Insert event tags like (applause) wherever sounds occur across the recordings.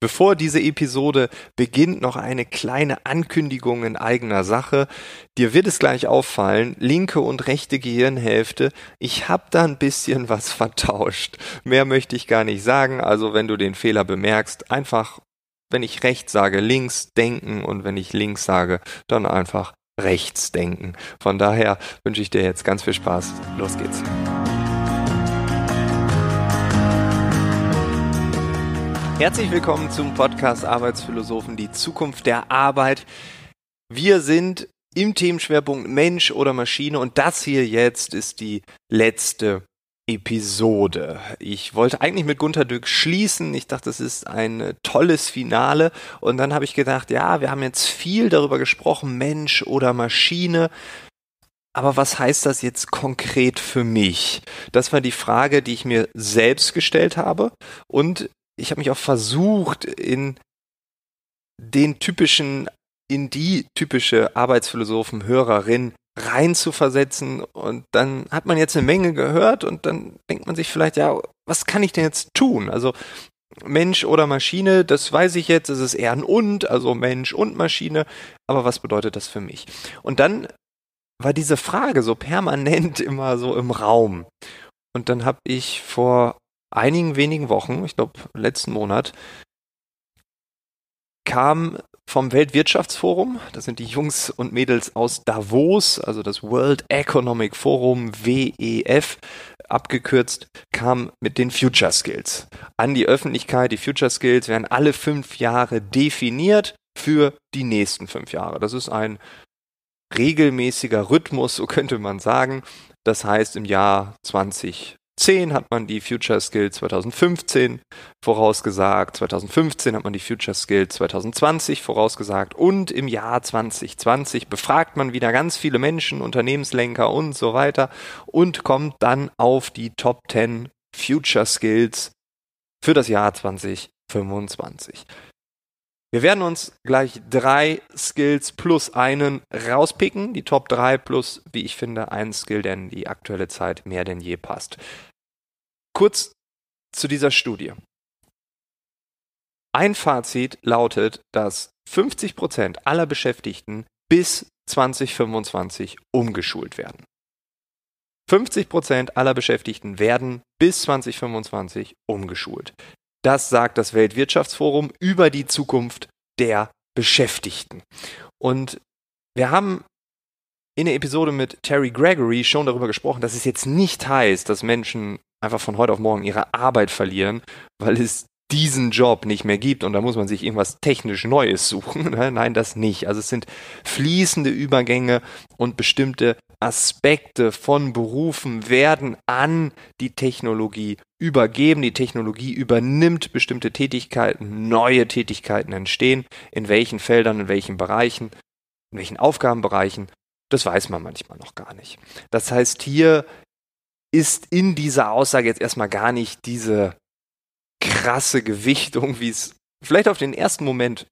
Bevor diese Episode beginnt, noch eine kleine Ankündigung in eigener Sache. Dir wird es gleich auffallen, linke und rechte Gehirnhälfte, ich habe da ein bisschen was (laughs) vertauscht. Mehr möchte ich gar nicht sagen, also wenn du den Fehler bemerkst, einfach, wenn ich rechts sage, links denken und wenn ich links sage, dann einfach rechts denken. Von daher wünsche ich dir jetzt ganz viel Spaß. Los geht's. Herzlich willkommen zum Podcast Arbeitsphilosophen, die Zukunft der Arbeit. Wir sind im Themenschwerpunkt Mensch oder Maschine und das hier jetzt ist die letzte Episode. Ich wollte eigentlich mit Gunter Dück schließen. Ich dachte, es ist ein tolles Finale. Und dann habe ich gedacht, ja, wir haben jetzt viel darüber gesprochen, Mensch oder Maschine. Aber was heißt das jetzt konkret für mich? Das war die Frage, die ich mir selbst gestellt habe. Und ich habe mich auch versucht, in den typischen, in die typische Arbeitsphilosophen-Hörerin reinzuversetzen und dann hat man jetzt eine Menge gehört und dann denkt man sich vielleicht, ja, was kann ich denn jetzt tun? Also Mensch oder Maschine, das weiß ich jetzt, es ist eher ein und, also Mensch und Maschine, aber was bedeutet das für mich? Und dann war diese Frage so permanent (laughs) immer so im Raum. Und dann habe ich vor einigen wenigen Wochen, ich glaube letzten Monat, kam vom Weltwirtschaftsforum, das sind die Jungs und Mädels aus Davos, also das World Economic Forum WEF, abgekürzt, kam mit den Future Skills an die Öffentlichkeit. Die Future Skills werden alle fünf Jahre definiert für die nächsten fünf Jahre. Das ist ein regelmäßiger Rhythmus, so könnte man sagen. Das heißt, im Jahr 20 2010 hat man die Future Skills 2015 vorausgesagt, 2015 hat man die Future Skills 2020 vorausgesagt und im Jahr 2020 befragt man wieder ganz viele Menschen, Unternehmenslenker und so weiter und kommt dann auf die Top 10 Future Skills für das Jahr 2025. Wir werden uns gleich drei Skills plus einen rauspicken. Die Top 3 plus, wie ich finde, ein Skill, der in die aktuelle Zeit mehr denn je passt. Kurz zu dieser Studie. Ein Fazit lautet, dass 50 Prozent aller Beschäftigten bis 2025 umgeschult werden. 50 Prozent aller Beschäftigten werden bis 2025 umgeschult. Das sagt das Weltwirtschaftsforum über die Zukunft der Beschäftigten. Und wir haben in der Episode mit Terry Gregory schon darüber gesprochen, dass es jetzt nicht heißt, dass Menschen einfach von heute auf morgen ihre Arbeit verlieren, weil es diesen Job nicht mehr gibt und da muss man sich irgendwas technisch Neues suchen. (laughs) Nein, das nicht. Also es sind fließende Übergänge und bestimmte Aspekte von Berufen werden an die Technologie übergeben. Die Technologie übernimmt bestimmte Tätigkeiten, neue Tätigkeiten entstehen. In welchen Feldern, in welchen Bereichen, in welchen Aufgabenbereichen, das weiß man manchmal noch gar nicht. Das heißt, hier ist in dieser Aussage jetzt erstmal gar nicht diese krasse Gewichtung, wie es vielleicht auf den ersten Moment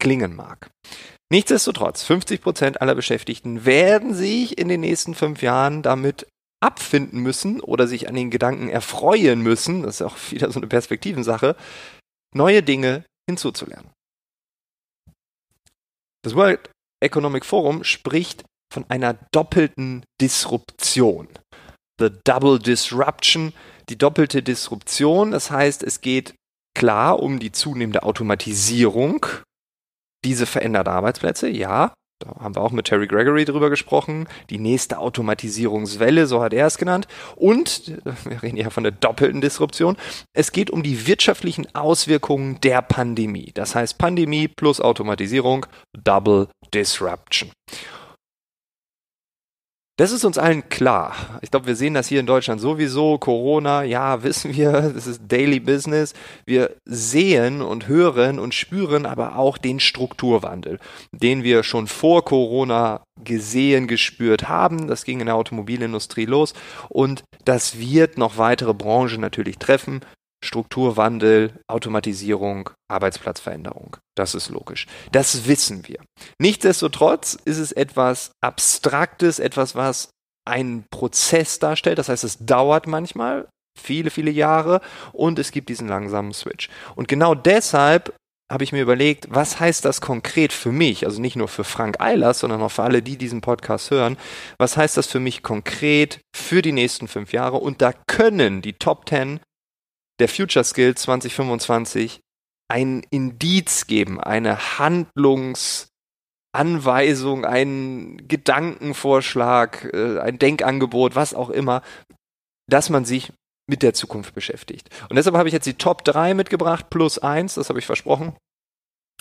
klingen mag. Nichtsdestotrotz, 50 Prozent aller Beschäftigten werden sich in den nächsten fünf Jahren damit abfinden müssen oder sich an den Gedanken erfreuen müssen, das ist auch wieder so eine Perspektivensache, neue Dinge hinzuzulernen. Das World Economic Forum spricht von einer doppelten Disruption. The Double Disruption, die doppelte Disruption. Das heißt, es geht klar um die zunehmende Automatisierung. Diese verändert Arbeitsplätze, ja. Da haben wir auch mit Terry Gregory drüber gesprochen. Die nächste Automatisierungswelle, so hat er es genannt. Und, wir reden ja von der doppelten Disruption, es geht um die wirtschaftlichen Auswirkungen der Pandemie. Das heißt Pandemie plus Automatisierung, Double Disruption. Das ist uns allen klar. Ich glaube, wir sehen das hier in Deutschland sowieso. Corona, ja, wissen wir, (laughs) das ist Daily Business. Wir sehen und hören und spüren aber auch den Strukturwandel, den wir schon vor Corona gesehen, gespürt haben. Das ging in der Automobilindustrie los und das wird noch weitere Branchen natürlich treffen. Strukturwandel, Automatisierung, Arbeitsplatzveränderung. Das ist logisch. Das wissen wir. Nichtsdestotrotz ist es etwas Abstraktes, etwas, was einen Prozess darstellt. Das heißt, es dauert manchmal viele, viele Jahre und es gibt diesen langsamen Switch. Und genau deshalb habe ich mir überlegt, was heißt das konkret für mich? Also nicht nur für Frank Eilers, sondern auch für alle, die diesen Podcast hören. Was heißt das für mich konkret für die nächsten fünf Jahre? Und da können die Top 10 der Future Skills 2025 ein Indiz geben, eine Handlungsanweisung, einen Gedankenvorschlag, äh, ein Denkangebot, was auch immer, dass man sich mit der Zukunft beschäftigt. Und deshalb habe ich jetzt die Top 3 mitgebracht, plus 1, das habe ich versprochen.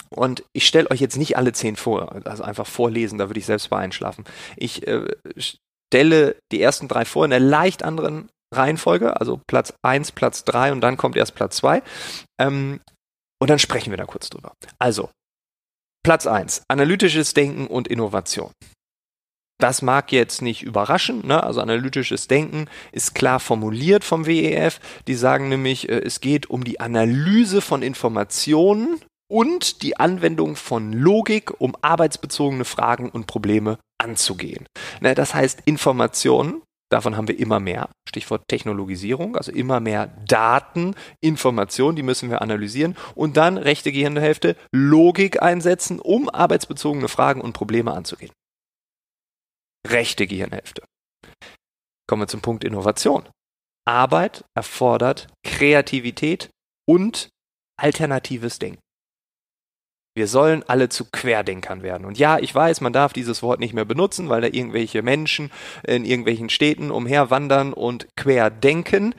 Und ich stelle euch jetzt nicht alle 10 vor, also einfach vorlesen, da würde ich selbst bei einschlafen. Ich äh, stelle die ersten drei vor in einer leicht anderen Reihenfolge, also Platz 1, Platz 3 und dann kommt erst Platz 2. Ähm, und dann sprechen wir da kurz drüber. Also, Platz 1, analytisches Denken und Innovation. Das mag jetzt nicht überraschen, ne? also analytisches Denken ist klar formuliert vom WEF. Die sagen nämlich, äh, es geht um die Analyse von Informationen und die Anwendung von Logik, um arbeitsbezogene Fragen und Probleme anzugehen. Ne? Das heißt, Informationen Davon haben wir immer mehr. Stichwort Technologisierung, also immer mehr Daten, Informationen, die müssen wir analysieren und dann rechte Gehirnhälfte Logik einsetzen, um arbeitsbezogene Fragen und Probleme anzugehen. Rechte Gehirnhälfte. Kommen wir zum Punkt Innovation. Arbeit erfordert Kreativität und alternatives Denken. Wir sollen alle zu Querdenkern werden. Und ja, ich weiß, man darf dieses Wort nicht mehr benutzen, weil da irgendwelche Menschen in irgendwelchen Städten umherwandern und querdenken.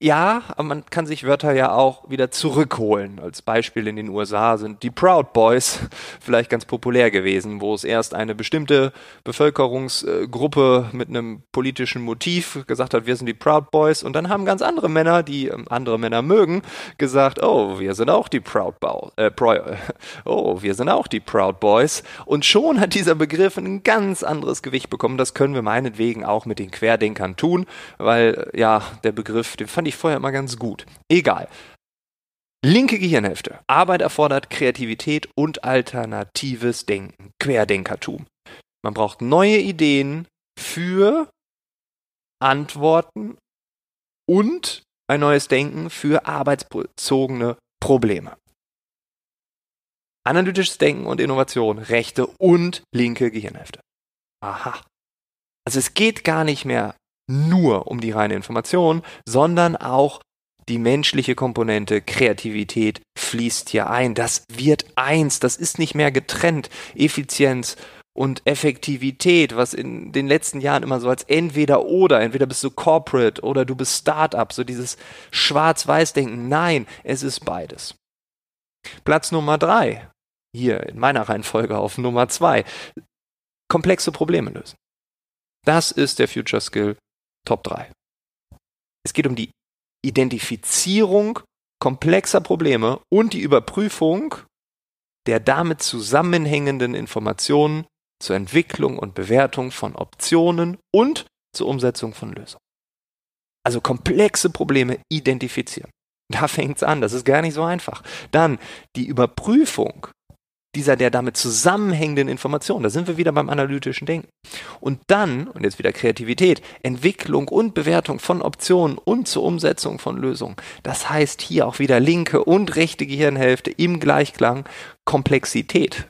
Ja, aber man kann sich Wörter ja auch wieder zurückholen. Als Beispiel in den USA sind die Proud Boys (laughs) vielleicht ganz populär gewesen, wo es erst eine bestimmte Bevölkerungsgruppe mit einem politischen Motiv gesagt hat, wir sind die Proud Boys. Und dann haben ganz andere Männer, die ähm, andere Männer mögen, gesagt, oh, wir sind auch die Proud Boys. Äh, (laughs) oh, wir sind auch die Proud Boys. Und schon hat dieser Begriff ein ganz anderes Gewicht bekommen. Das können wir meinetwegen auch mit den Querdenkern tun, weil ja, der Begriff, den fand ich vorher immer ganz gut. Egal. Linke Gehirnhälfte. Arbeit erfordert Kreativität und alternatives Denken. Querdenkertum. Man braucht neue Ideen für Antworten und ein neues Denken für arbeitsbezogene Probleme. Analytisches Denken und Innovation, rechte und linke Gehirnhälfte. Aha. Also es geht gar nicht mehr nur um die reine Information, sondern auch die menschliche Komponente, Kreativität fließt hier ein. Das wird eins, das ist nicht mehr getrennt. Effizienz und Effektivität, was in den letzten Jahren immer so als entweder oder, entweder bist du Corporate oder du bist Startup, so dieses Schwarz-Weiß-Denken. Nein, es ist beides. Platz Nummer drei, hier in meiner Reihenfolge auf Nummer zwei, komplexe Probleme lösen. Das ist der Future Skill Top 3. Es geht um die Identifizierung komplexer Probleme und die Überprüfung der damit zusammenhängenden Informationen zur Entwicklung und Bewertung von Optionen und zur Umsetzung von Lösungen. Also komplexe Probleme identifizieren. Da fängt es an, das ist gar nicht so einfach. Dann die Überprüfung dieser der damit zusammenhängenden Informationen. Da sind wir wieder beim analytischen Denken. Und dann, und jetzt wieder Kreativität, Entwicklung und Bewertung von Optionen und zur Umsetzung von Lösungen. Das heißt hier auch wieder linke und rechte Gehirnhälfte im Gleichklang. Komplexität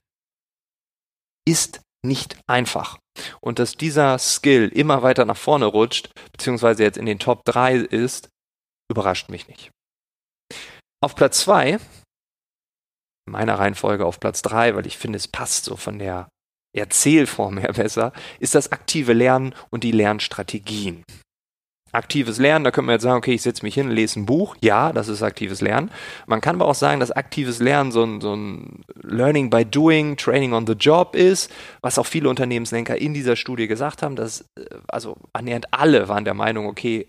ist nicht einfach. Und dass dieser Skill immer weiter nach vorne rutscht, beziehungsweise jetzt in den Top 3 ist, überrascht mich nicht. Auf Platz 2 meiner Reihenfolge auf Platz drei, weil ich finde, es passt so von der Erzählform her besser, ist das aktive Lernen und die Lernstrategien. Aktives Lernen, da könnte man jetzt sagen, okay, ich setze mich hin, lese ein Buch. Ja, das ist aktives Lernen. Man kann aber auch sagen, dass aktives Lernen so ein, so ein Learning by Doing, Training on the Job ist, was auch viele Unternehmenslenker in dieser Studie gesagt haben, dass äh, also annähernd alle waren der Meinung, okay,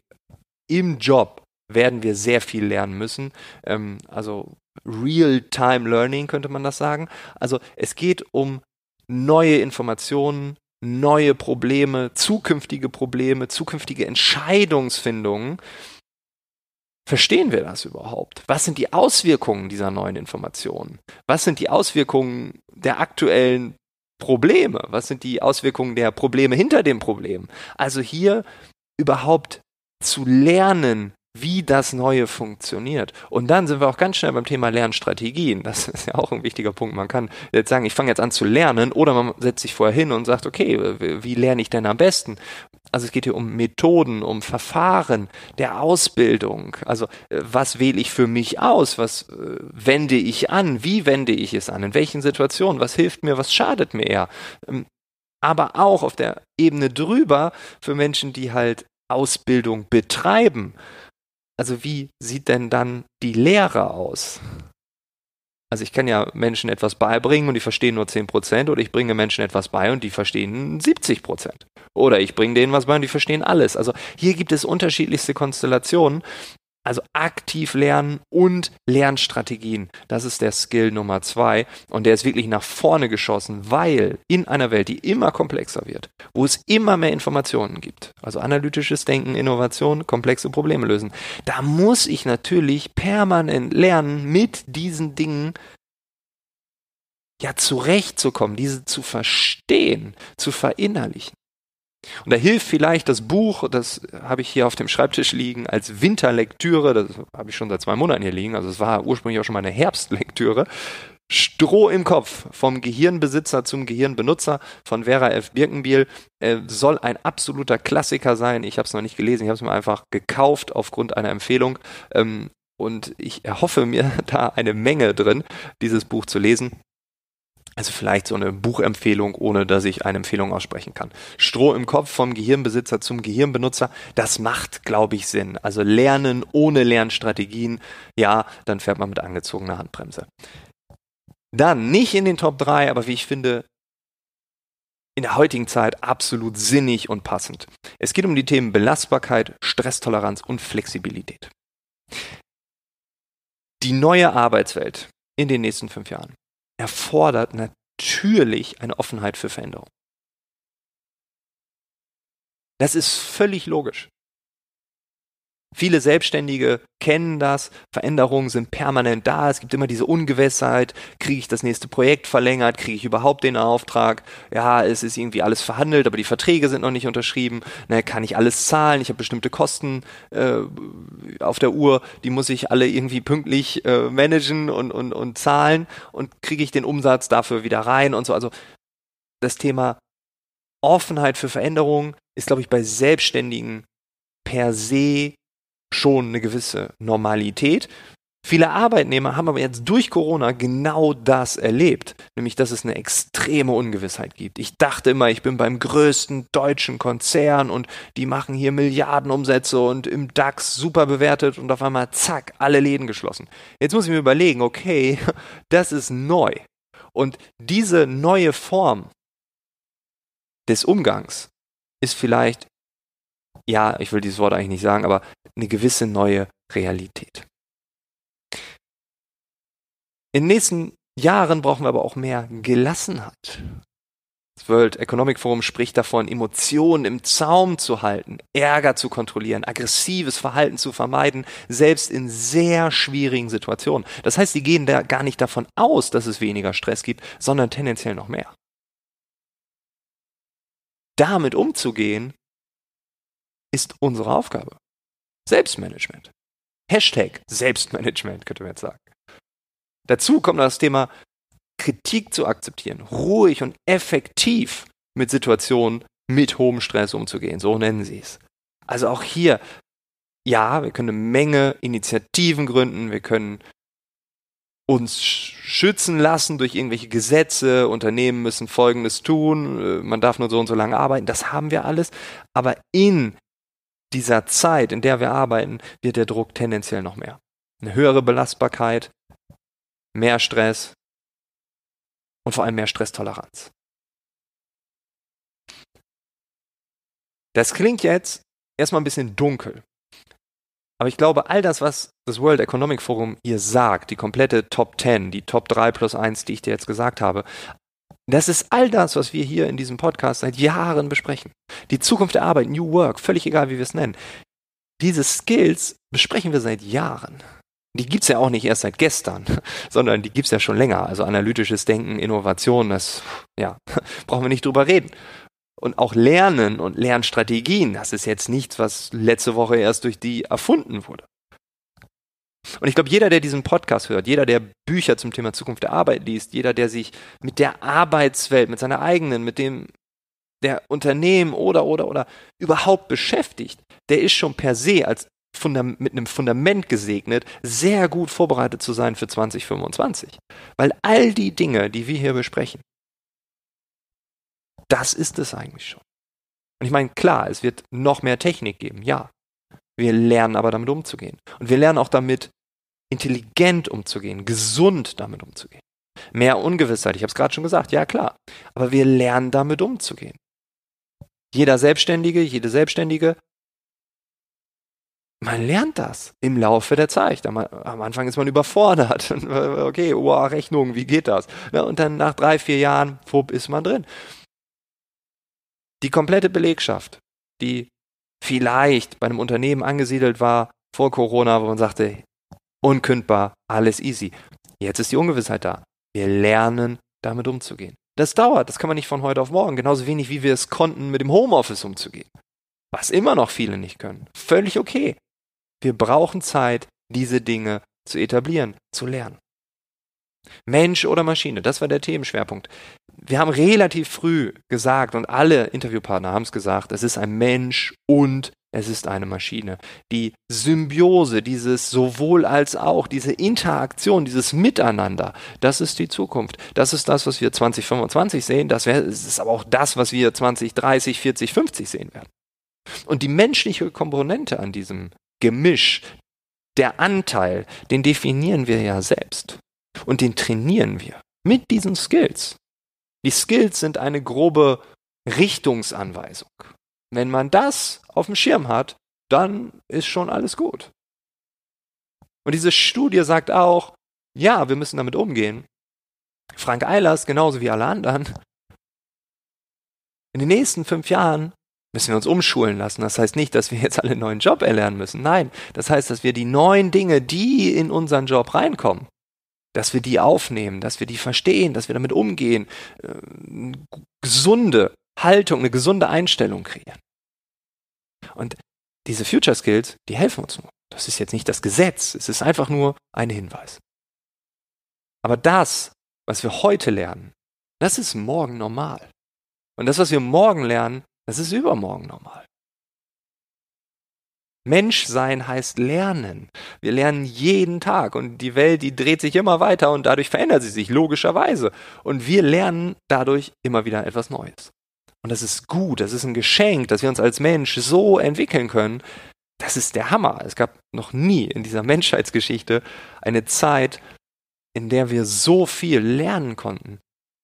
im Job werden wir sehr viel lernen müssen. Ähm, also Real-Time Learning könnte man das sagen. Also es geht um neue Informationen, neue Probleme, zukünftige Probleme, zukünftige Entscheidungsfindungen. Verstehen wir das überhaupt? Was sind die Auswirkungen dieser neuen Informationen? Was sind die Auswirkungen der aktuellen Probleme? Was sind die Auswirkungen der Probleme hinter dem Problem? Also hier überhaupt zu lernen, wie das Neue funktioniert. Und dann sind wir auch ganz schnell beim Thema Lernstrategien. Das ist ja auch ein wichtiger Punkt. Man kann jetzt sagen, ich fange jetzt an zu lernen oder man setzt sich vorher hin und sagt, okay, wie lerne ich denn am besten? Also es geht hier um Methoden, um Verfahren der Ausbildung. Also äh, was wähle ich für mich aus? Was äh, wende ich an? Wie wende ich es an? In welchen Situationen? Was hilft mir? Was schadet mir eher? Ähm, aber auch auf der Ebene drüber für Menschen, die halt Ausbildung betreiben. Also wie sieht denn dann die Lehre aus? Also ich kann ja Menschen etwas beibringen und die verstehen nur 10% oder ich bringe Menschen etwas bei und die verstehen 70%. Oder ich bringe denen was bei und die verstehen alles. Also hier gibt es unterschiedlichste Konstellationen also aktiv lernen und Lernstrategien. Das ist der Skill Nummer zwei. Und der ist wirklich nach vorne geschossen, weil in einer Welt, die immer komplexer wird, wo es immer mehr Informationen gibt, also analytisches Denken, Innovation, komplexe Probleme lösen, da muss ich natürlich permanent lernen, mit diesen Dingen ja zurechtzukommen, diese zu verstehen, zu verinnerlichen. Und da hilft vielleicht das Buch, das habe ich hier auf dem Schreibtisch liegen, als Winterlektüre, das habe ich schon seit zwei Monaten hier liegen, also es war ursprünglich auch schon mal eine Herbstlektüre. Stroh im Kopf vom Gehirnbesitzer zum Gehirnbenutzer von Vera F. Birkenbiel äh, soll ein absoluter Klassiker sein. Ich habe es noch nicht gelesen, ich habe es mir einfach gekauft aufgrund einer Empfehlung. Ähm, und ich erhoffe mir (laughs) da eine Menge drin, dieses Buch zu lesen. Also vielleicht so eine Buchempfehlung, ohne dass ich eine Empfehlung aussprechen kann. Stroh im Kopf vom Gehirnbesitzer zum Gehirnbenutzer, das macht, glaube ich, Sinn. Also lernen ohne Lernstrategien, ja, dann fährt man mit angezogener Handbremse. Dann nicht in den Top 3, aber wie ich finde, in der heutigen Zeit absolut sinnig und passend. Es geht um die Themen Belastbarkeit, Stresstoleranz und Flexibilität. Die neue Arbeitswelt in den nächsten fünf Jahren erfordert natürlich eine Offenheit für Veränderung. Das ist völlig logisch. Viele Selbstständige kennen das. Veränderungen sind permanent da. Es gibt immer diese Ungewissheit. Kriege ich das nächste Projekt verlängert? Kriege ich überhaupt den Auftrag? Ja, es ist irgendwie alles verhandelt, aber die Verträge sind noch nicht unterschrieben. Ne, kann ich alles zahlen? Ich habe bestimmte Kosten äh, auf der Uhr. Die muss ich alle irgendwie pünktlich äh, managen und, und, und zahlen. Und kriege ich den Umsatz dafür wieder rein und so. Also das Thema Offenheit für Veränderungen ist, glaube ich, bei Selbstständigen per se schon eine gewisse Normalität. Viele Arbeitnehmer haben aber jetzt durch Corona genau das erlebt, nämlich dass es eine extreme Ungewissheit gibt. Ich dachte immer, ich bin beim größten deutschen Konzern und die machen hier Milliardenumsätze und im DAX super bewertet und auf einmal zack, alle Läden geschlossen. Jetzt muss ich mir überlegen, okay, (laughs) das ist neu. Und diese neue Form des Umgangs ist vielleicht ja, ich will dieses Wort eigentlich nicht sagen, aber eine gewisse neue Realität. In den nächsten Jahren brauchen wir aber auch mehr Gelassenheit. Das World Economic Forum spricht davon, Emotionen im Zaum zu halten, Ärger zu kontrollieren, aggressives Verhalten zu vermeiden, selbst in sehr schwierigen Situationen. Das heißt, sie gehen da gar nicht davon aus, dass es weniger Stress gibt, sondern tendenziell noch mehr. Damit umzugehen, ist unsere Aufgabe. Selbstmanagement. Hashtag Selbstmanagement, könnte man jetzt sagen. Dazu kommt das Thema Kritik zu akzeptieren, ruhig und effektiv mit Situationen mit hohem Stress umzugehen. So nennen sie es. Also auch hier, ja, wir können eine Menge Initiativen gründen, wir können uns schützen lassen durch irgendwelche Gesetze, Unternehmen müssen Folgendes tun, äh, man darf nur so und so lange arbeiten, das haben wir alles. Aber in dieser Zeit, in der wir arbeiten, wird der Druck tendenziell noch mehr. Eine höhere Belastbarkeit, mehr Stress und vor allem mehr Stresstoleranz. Das klingt jetzt erstmal ein bisschen dunkel. Aber ich glaube, all das, was das World Economic Forum hier sagt, die komplette Top 10, die Top 3 plus 1, die ich dir jetzt gesagt habe, das ist all das, was wir hier in diesem Podcast seit Jahren besprechen. Die Zukunft der Arbeit, New Work, völlig egal, wie wir es nennen. Diese Skills besprechen wir seit Jahren. Die gibt es ja auch nicht erst seit gestern, (laughs) sondern die gibt es ja schon länger. Also analytisches Denken, Innovation, das ja, (laughs) brauchen wir nicht drüber reden. und auch Lernen und Lernstrategien, das ist jetzt nichts, was letzte Woche erst durch die erfunden wurde. Und ich glaube, jeder, der diesen Podcast hört, jeder, der Bücher zum Thema Zukunft der Arbeit liest, jeder, der sich mit der Arbeitswelt, mit seiner eigenen, mit dem der Unternehmen oder oder oder überhaupt beschäftigt, der ist schon per se als mit einem Fundament gesegnet, sehr gut vorbereitet zu sein für 2025. Weil all die Dinge, die wir hier besprechen, das ist es eigentlich schon. Und ich meine, klar, es wird noch mehr Technik geben, ja. Wir lernen aber damit umzugehen. Und wir lernen auch damit, intelligent umzugehen, gesund damit umzugehen. Mehr Ungewissheit, ich habe es gerade schon gesagt, ja klar. Aber wir lernen damit umzugehen. Jeder Selbstständige, jede Selbstständige, man lernt das im Laufe der Zeit. Am, Anfang ist man überfordert. (laughs) Okay, oh, Rechnung, wie geht das? Und dann nach drei, vier Jahren, fupp, ist man drin. Die komplette Belegschaft, die vielleicht bei einem Unternehmen angesiedelt war vor Corona, wo man sagte, unkündbar, alles easy. Jetzt ist die Ungewissheit da. Wir lernen damit umzugehen. Das dauert, das kann man nicht von heute auf morgen, genauso wenig wie wir es konnten, mit dem Homeoffice umzugehen. Was immer noch viele nicht können. Völlig okay. Wir brauchen Zeit, diese Dinge zu etablieren, zu lernen. Mensch oder Maschine, das war der Themenschwerpunkt. Wir haben relativ früh gesagt und alle Interviewpartner haben es gesagt, es ist ein Mensch und es ist eine Maschine. Die Symbiose, dieses sowohl als auch, diese Interaktion, dieses Miteinander, das ist die Zukunft. Das ist das, was wir 2025 sehen. Das ist aber auch das, was wir 20, 30, 40, 50 sehen werden. Und die menschliche Komponente an diesem Gemisch, der Anteil, den definieren wir ja selbst. Und den trainieren wir mit diesen Skills. Die Skills sind eine grobe Richtungsanweisung. Wenn man das auf dem Schirm hat, dann ist schon alles gut. Und diese Studie sagt auch, ja, wir müssen damit umgehen. Frank Eilers, genauso wie alle anderen, in den nächsten fünf Jahren müssen wir uns umschulen lassen. Das heißt nicht, dass wir jetzt alle einen neuen Job erlernen müssen. Nein, das heißt, dass wir die neuen Dinge, die in unseren Job reinkommen, dass wir die aufnehmen, dass wir die verstehen, dass wir damit umgehen, äh, gesunde Haltung, eine gesunde Einstellung kreieren. Und diese Future Skills, die helfen uns nur. Das ist jetzt nicht das Gesetz, es ist einfach nur ein Hinweis. Aber das, was wir heute lernen, das ist morgen normal. Und das, was wir morgen lernen, das ist übermorgen normal. Menschsein heißt lernen. Wir lernen jeden Tag und die Welt, die dreht sich immer weiter und dadurch verändert sie sich, logischerweise. Und wir lernen dadurch immer wieder etwas Neues. Und das ist gut, das ist ein Geschenk, dass wir uns als Mensch so entwickeln können. Das ist der Hammer. Es gab noch nie in dieser (laughs) Menschheitsgeschichte eine Zeit, in der wir so viel lernen konnten,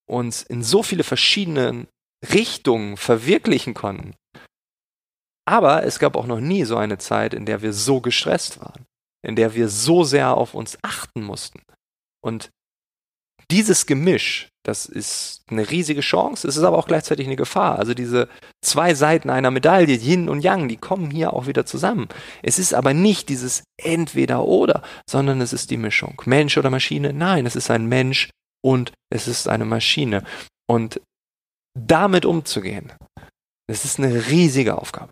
uns in so viele verschiedene Richtungen verwirklichen konnten. Aber es gab auch noch nie so eine Zeit, in der wir so gestresst waren, in der wir so sehr auf uns achten mussten. Und dieses Gemisch, das ist eine riesige Chance, es ist aber auch gleichzeitig eine Gefahr. Also diese zwei Seiten einer Medaille, Yin und Yang, die kommen hier auch wieder zusammen. Es ist aber nicht dieses entweder oder, sondern es ist die Mischung. Mensch oder Maschine? Nein, es ist ein Mensch und es ist eine Maschine. Und damit umzugehen, das ist eine riesige Aufgabe.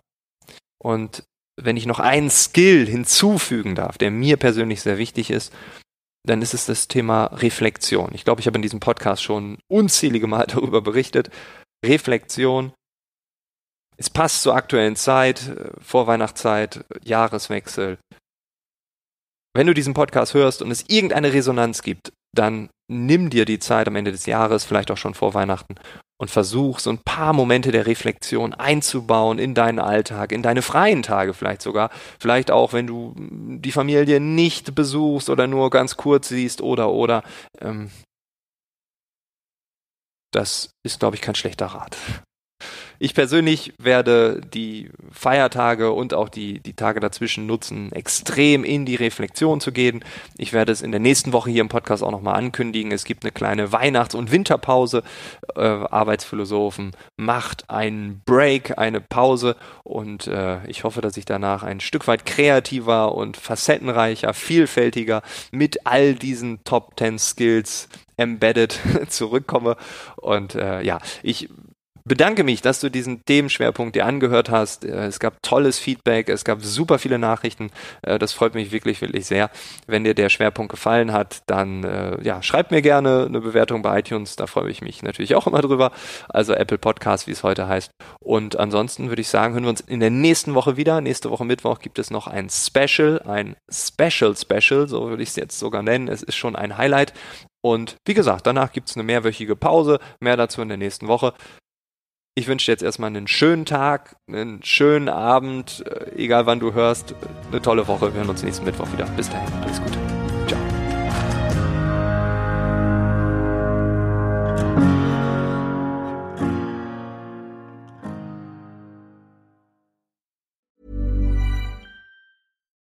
Und wenn ich noch einen Skill hinzufügen darf, der mir persönlich sehr wichtig ist, dann ist es das Thema Reflexion. Ich glaube, ich habe in diesem Podcast schon unzählige Mal (laughs) darüber berichtet. Reflexion. Es passt zur aktuellen Zeit, äh, Vorweihnachtszeit, Jahreswechsel. Wenn du diesen Podcast hörst und es irgendeine Resonanz gibt, dann nimm dir die Zeit am Ende des Jahres, vielleicht auch schon vor Weihnachten, und versuch so ein paar Momente der Reflexion einzubauen in deinen Alltag, in deine freien Tage vielleicht sogar. Vielleicht auch, wenn du die Familie nicht besuchst oder nur ganz kurz siehst oder oder. Ähm, das ist, glaube ich, kein schlechter Rat. Ich persönlich werde die Feiertage und auch die, die Tage dazwischen nutzen, extrem in die Reflexion zu gehen. Ich werde es in der nächsten Woche hier im Podcast auch nochmal ankündigen. Es gibt eine kleine Weihnachts- und Winterpause. Äh, Arbeitsphilosophen macht einen Break, eine Pause und äh, ich hoffe, dass ich danach ein Stück weit kreativer und facettenreicher, vielfältiger mit all diesen Top 10 Skills embedded (laughs) zurückkomme. Und äh, ja, ich bedanke mich, dass du diesen Themenschwerpunkt dir angehört hast. Äh, es gab tolles Feedback, es gab super viele Nachrichten. Äh, das freut mich wirklich, wirklich sehr. Wenn dir der Schwerpunkt gefallen hat, dann äh, ja, schreib mir gerne eine Bewertung bei iTunes. Da freue ich mich natürlich auch immer drüber. Also Apple Podcast, wie es heute heißt. Und ansonsten würde ich sagen, hören wir uns in der nächsten Woche wieder. Nächste Woche Mittwoch gibt es noch ein Special, ein Special Special, so würde ich es jetzt sogar nennen. Es ist schon ein Highlight. Und wie gesagt, danach gibt es eine mehrwöchige Pause. Mehr dazu in der nächsten Woche. Ich wünsche dir jetzt erstmal einen schönen Tag, einen schönen Abend, äh, egal wann du hörst, eine tolle Woche. Wir hören uns nächsten Mittwoch wieder. Bis dahin, alles Gute.